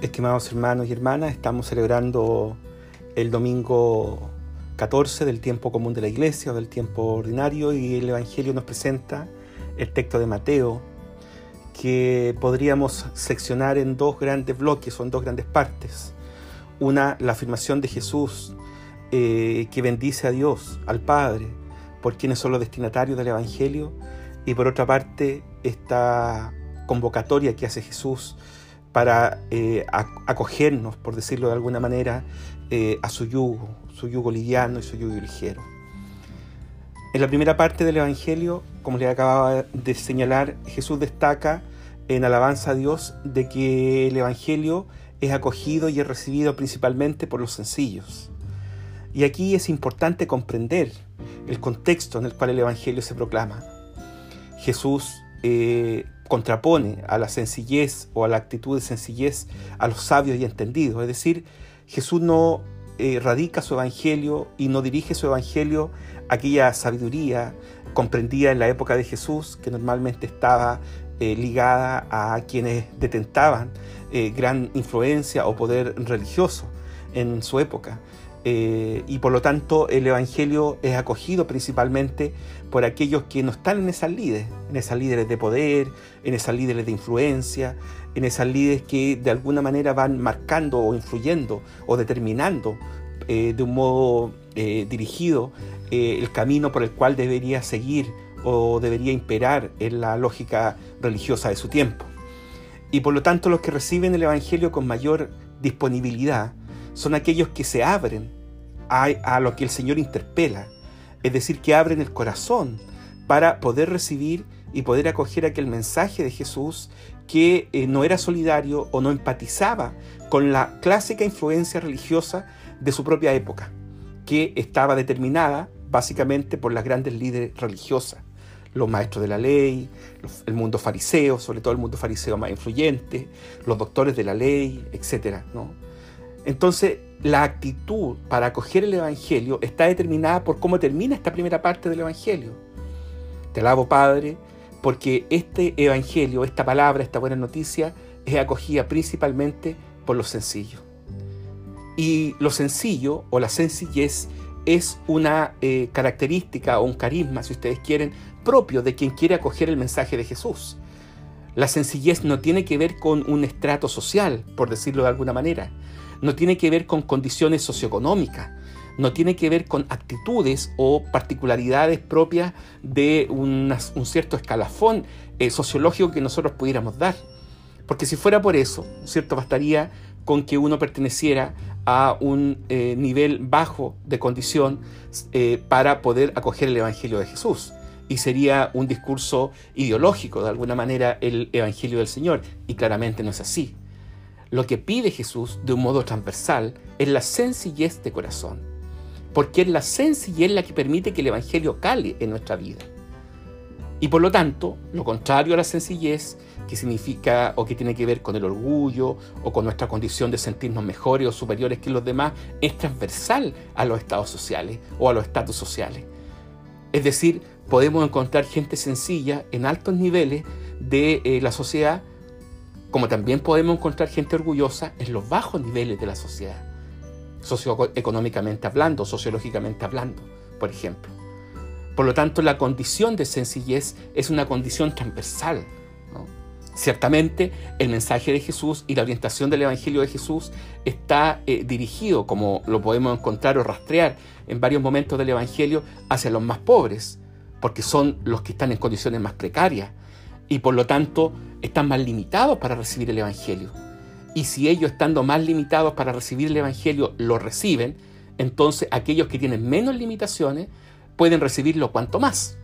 Estimados hermanos y hermanas, estamos celebrando el domingo 14 del tiempo común de la iglesia o del tiempo ordinario y el Evangelio nos presenta el texto de Mateo que podríamos seccionar en dos grandes bloques o en dos grandes partes. Una, la afirmación de Jesús eh, que bendice a Dios, al Padre, por quienes son los destinatarios del Evangelio y por otra parte esta convocatoria que hace Jesús para eh, acogernos, por decirlo de alguna manera, eh, a su yugo, su yugo liviano y su yugo ligero. En la primera parte del Evangelio, como le acababa de señalar, Jesús destaca en alabanza a Dios de que el Evangelio es acogido y es recibido principalmente por los sencillos. Y aquí es importante comprender el contexto en el cual el Evangelio se proclama. Jesús eh, contrapone a la sencillez o a la actitud de sencillez a los sabios y entendidos. Es decir, Jesús no eh, radica su evangelio y no dirige su evangelio a aquella sabiduría comprendida en la época de Jesús, que normalmente estaba eh, ligada a quienes detentaban eh, gran influencia o poder religioso en su época. Eh, y por lo tanto el Evangelio es acogido principalmente por aquellos que no están en esas líderes, en esas líderes de poder, en esas líderes de influencia, en esas líderes que de alguna manera van marcando o influyendo o determinando eh, de un modo eh, dirigido el camino por el cual debería seguir o debería imperar en la lógica religiosa de su tiempo. Y por lo tanto los que reciben el Evangelio con mayor disponibilidad, son aquellos que se abren a, lo que el Señor interpela, es decir, que abren el corazón para poder recibir y poder acoger aquel mensaje de Jesús que eh, no era solidario o no empatizaba con la clásica influencia religiosa de su propia época, que estaba determinada básicamente por las grandes líderes religiosas, los maestros de la ley, el mundo fariseo, sobre todo el mundo fariseo más influyente, los doctores de la ley, etc. ¿no? Entonces, la actitud para acoger el Evangelio está determinada por cómo termina esta primera parte del Evangelio. Te alabo, Padre, porque este Evangelio, esta palabra, esta buena noticia, es acogida principalmente por lo sencillo. Y lo sencillo o la sencillez es una eh, característica o un carisma, si ustedes quieren, propio de quien quiere acoger el mensaje de Jesús. La sencillez no tiene que ver con un estrato social, por decirlo de alguna manera no tiene que ver con condiciones socioeconómicas, no tiene que ver con actitudes o particularidades propias de un cierto escalafón eh, sociológico que nosotros pudiéramos dar. Porque si fuera por eso, ¿cierto? Bastaría con que uno perteneciera a un eh, nivel bajo de condición eh, para poder acoger el Evangelio de Jesús. Y sería un discurso ideológico, de alguna manera, el Evangelio del Señor. Y claramente no es así. Lo que pide Jesús de un modo transversal es la sencillez de corazón, porque es la sencillez la que permite que el Evangelio cale en nuestra vida. Y por lo tanto, lo contrario a la sencillez, que significa o que tiene que ver con el orgullo o con nuestra condición de sentirnos mejores o superiores que los demás, es transversal a los estados sociales o a los estatus sociales. Es decir, podemos encontrar gente sencilla en altos niveles de eh, la sociedad como también podemos encontrar gente orgullosa en los bajos niveles de la sociedad, socioeconómicamente hablando, sociológicamente hablando, por ejemplo. Por lo tanto, la condición de sencillez es una condición transversal. Ciertamente, el mensaje de Jesús y la orientación del Evangelio de Jesús está eh, dirigido, como lo podemos encontrar o rastrear en varios momentos del Evangelio, hacia los más pobres, porque son los que están en condiciones más precarias, y por lo tanto están más limitados para recibir el Evangelio. Y si ellos estando más limitados para recibir el Evangelio lo reciben, entonces aquellos que tienen menos limitaciones pueden recibirlo cuanto más.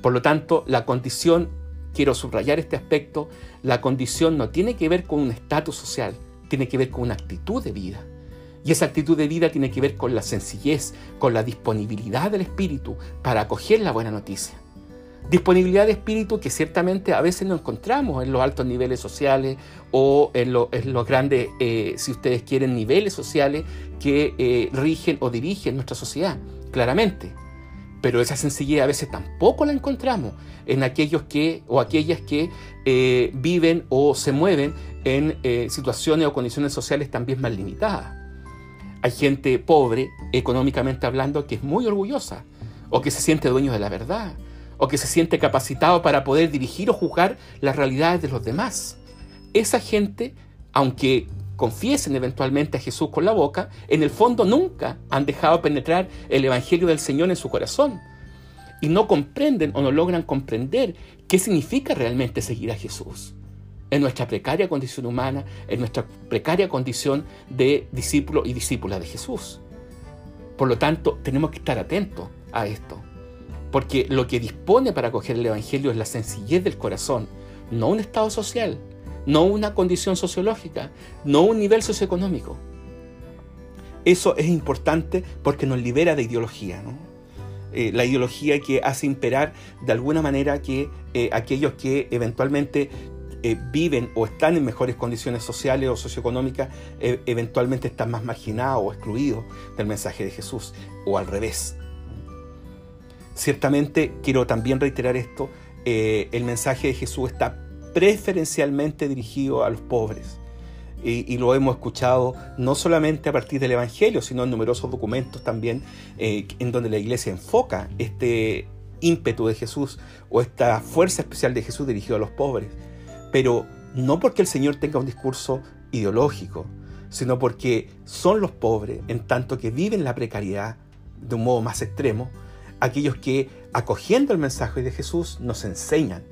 Por lo tanto, la condición, quiero subrayar este aspecto, la condición no tiene que ver con un estatus social, tiene que ver con una actitud de vida. Y esa actitud de vida tiene que ver con la sencillez, con la disponibilidad del Espíritu para acoger la buena noticia. Disponibilidad de espíritu que ciertamente a veces no encontramos en los altos niveles sociales o en, los grandes, eh, si ustedes quieren, niveles sociales que eh, rigen o dirigen nuestra sociedad, claramente. Pero esa sencillez a veces tampoco la encontramos en aquellos que o aquellas que eh, viven o se mueven en situaciones o condiciones sociales también más limitadas. Hay gente pobre, económicamente hablando, que es muy orgullosa, o que se siente dueño de la verdad, o que se siente capacitado para poder dirigir o juzgar las realidades de los demás. Esa gente, aunque confiesen eventualmente a Jesús con la boca, en el fondo nunca han dejado penetrar el Evangelio del Señor en su corazón. Y no comprenden o no logran comprender qué significa realmente seguir a Jesús. En nuestra precaria condición humana, en nuestra precaria condición de discípulo y discípula de Jesús. Por lo tanto, tenemos que estar atentos a esto. Porque lo que dispone para acoger el Evangelio es la sencillez del corazón, no un estado social, no una condición sociológica, no un nivel socioeconómico. Eso es importante porque nos libera de ideología, eh, la ideología que hace imperar de alguna manera que eh, aquellos que eventualmente eh, viven o están en mejores condiciones sociales o socioeconómicas, eventualmente están más marginados o excluidos del mensaje de Jesús, o al revés. Ciertamente quiero también reiterar esto, el mensaje de Jesús está preferencialmente dirigido a los pobres. Y, lo hemos escuchado no solamente a partir del Evangelio, sino en numerosos documentos también eh, en donde la iglesia enfoca este ímpetu de Jesús o esta fuerza especial de Jesús dirigido a los pobres. Pero no porque el Señor tenga un discurso ideológico, sino porque son los pobres, en tanto que viven la precariedad de un modo más extremo, aquellos que, acogiendo el mensaje de Jesús, nos enseñan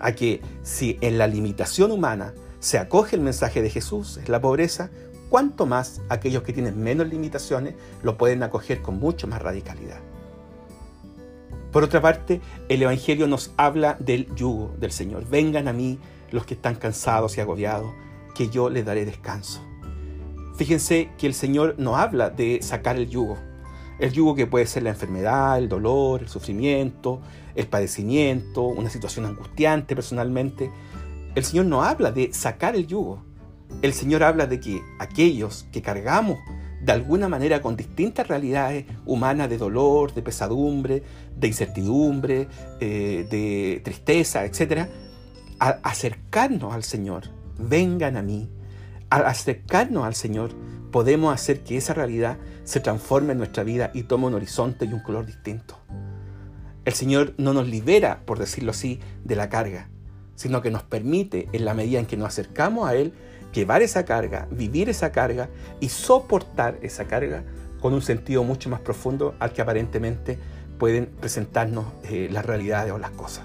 a que si en la limitación humana se acoge el mensaje de Jesús, es la pobreza, cuanto más aquellos que tienen menos limitaciones lo pueden acoger con mucho más radicalidad. Por otra parte, el Evangelio nos habla del yugo del Señor. Vengan a mí los que están cansados y agobiados, que yo les daré descanso. Fíjense que el Señor no habla de sacar el yugo, el yugo que puede ser la enfermedad, el dolor, el sufrimiento, el padecimiento, una situación angustiante personalmente. El Señor no habla de sacar el yugo. El Señor habla de que aquellos que cargamos de alguna manera con distintas realidades humanas de dolor, de pesadumbre, de incertidumbre, eh, de tristeza, etc., al acercarnos al Señor, vengan a mí, al acercarnos al Señor, podemos hacer que esa realidad se transforme en nuestra vida y tome un horizonte y un color distinto. El Señor no nos libera, por decirlo así, de la carga, sino que nos permite, en la medida en que nos acercamos a Él, llevar esa carga, vivir esa carga y soportar esa carga con un sentido mucho más profundo al que aparentemente pueden presentarnos eh, las realidades o las cosas.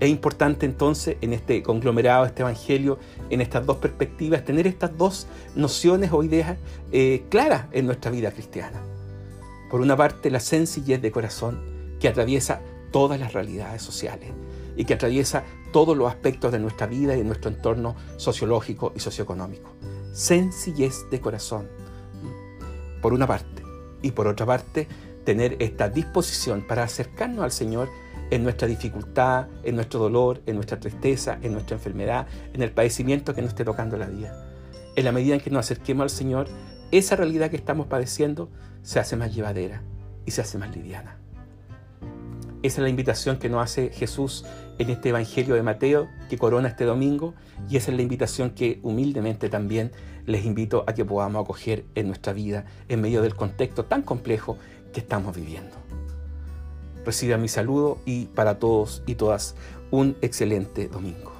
Es importante entonces en este conglomerado, este evangelio, en estas dos perspectivas, tener estas dos nociones o ideas eh, claras en nuestra vida cristiana. Por una parte, la sencillez de corazón que atraviesa todas las realidades sociales y que atraviesa todos los aspectos de nuestra vida y de nuestro entorno sociológico y socioeconómico. Sencillez de corazón, por una parte. Y por otra parte, tener esta disposición para acercarnos al Señor en nuestra dificultad, en nuestro dolor, en nuestra tristeza, en nuestra enfermedad, en el padecimiento que nos esté tocando la vida. En la medida en que nos acerquemos al Señor, esa realidad que estamos padeciendo se hace más llevadera y se hace más liviana. Esa es la invitación que nos hace Jesús en este Evangelio de Mateo que corona este domingo y esa es la invitación que humildemente también les invito a que podamos acoger en nuestra vida en medio del contexto tan complejo que estamos viviendo. Reciba mi saludo y para todos y todas un excelente domingo.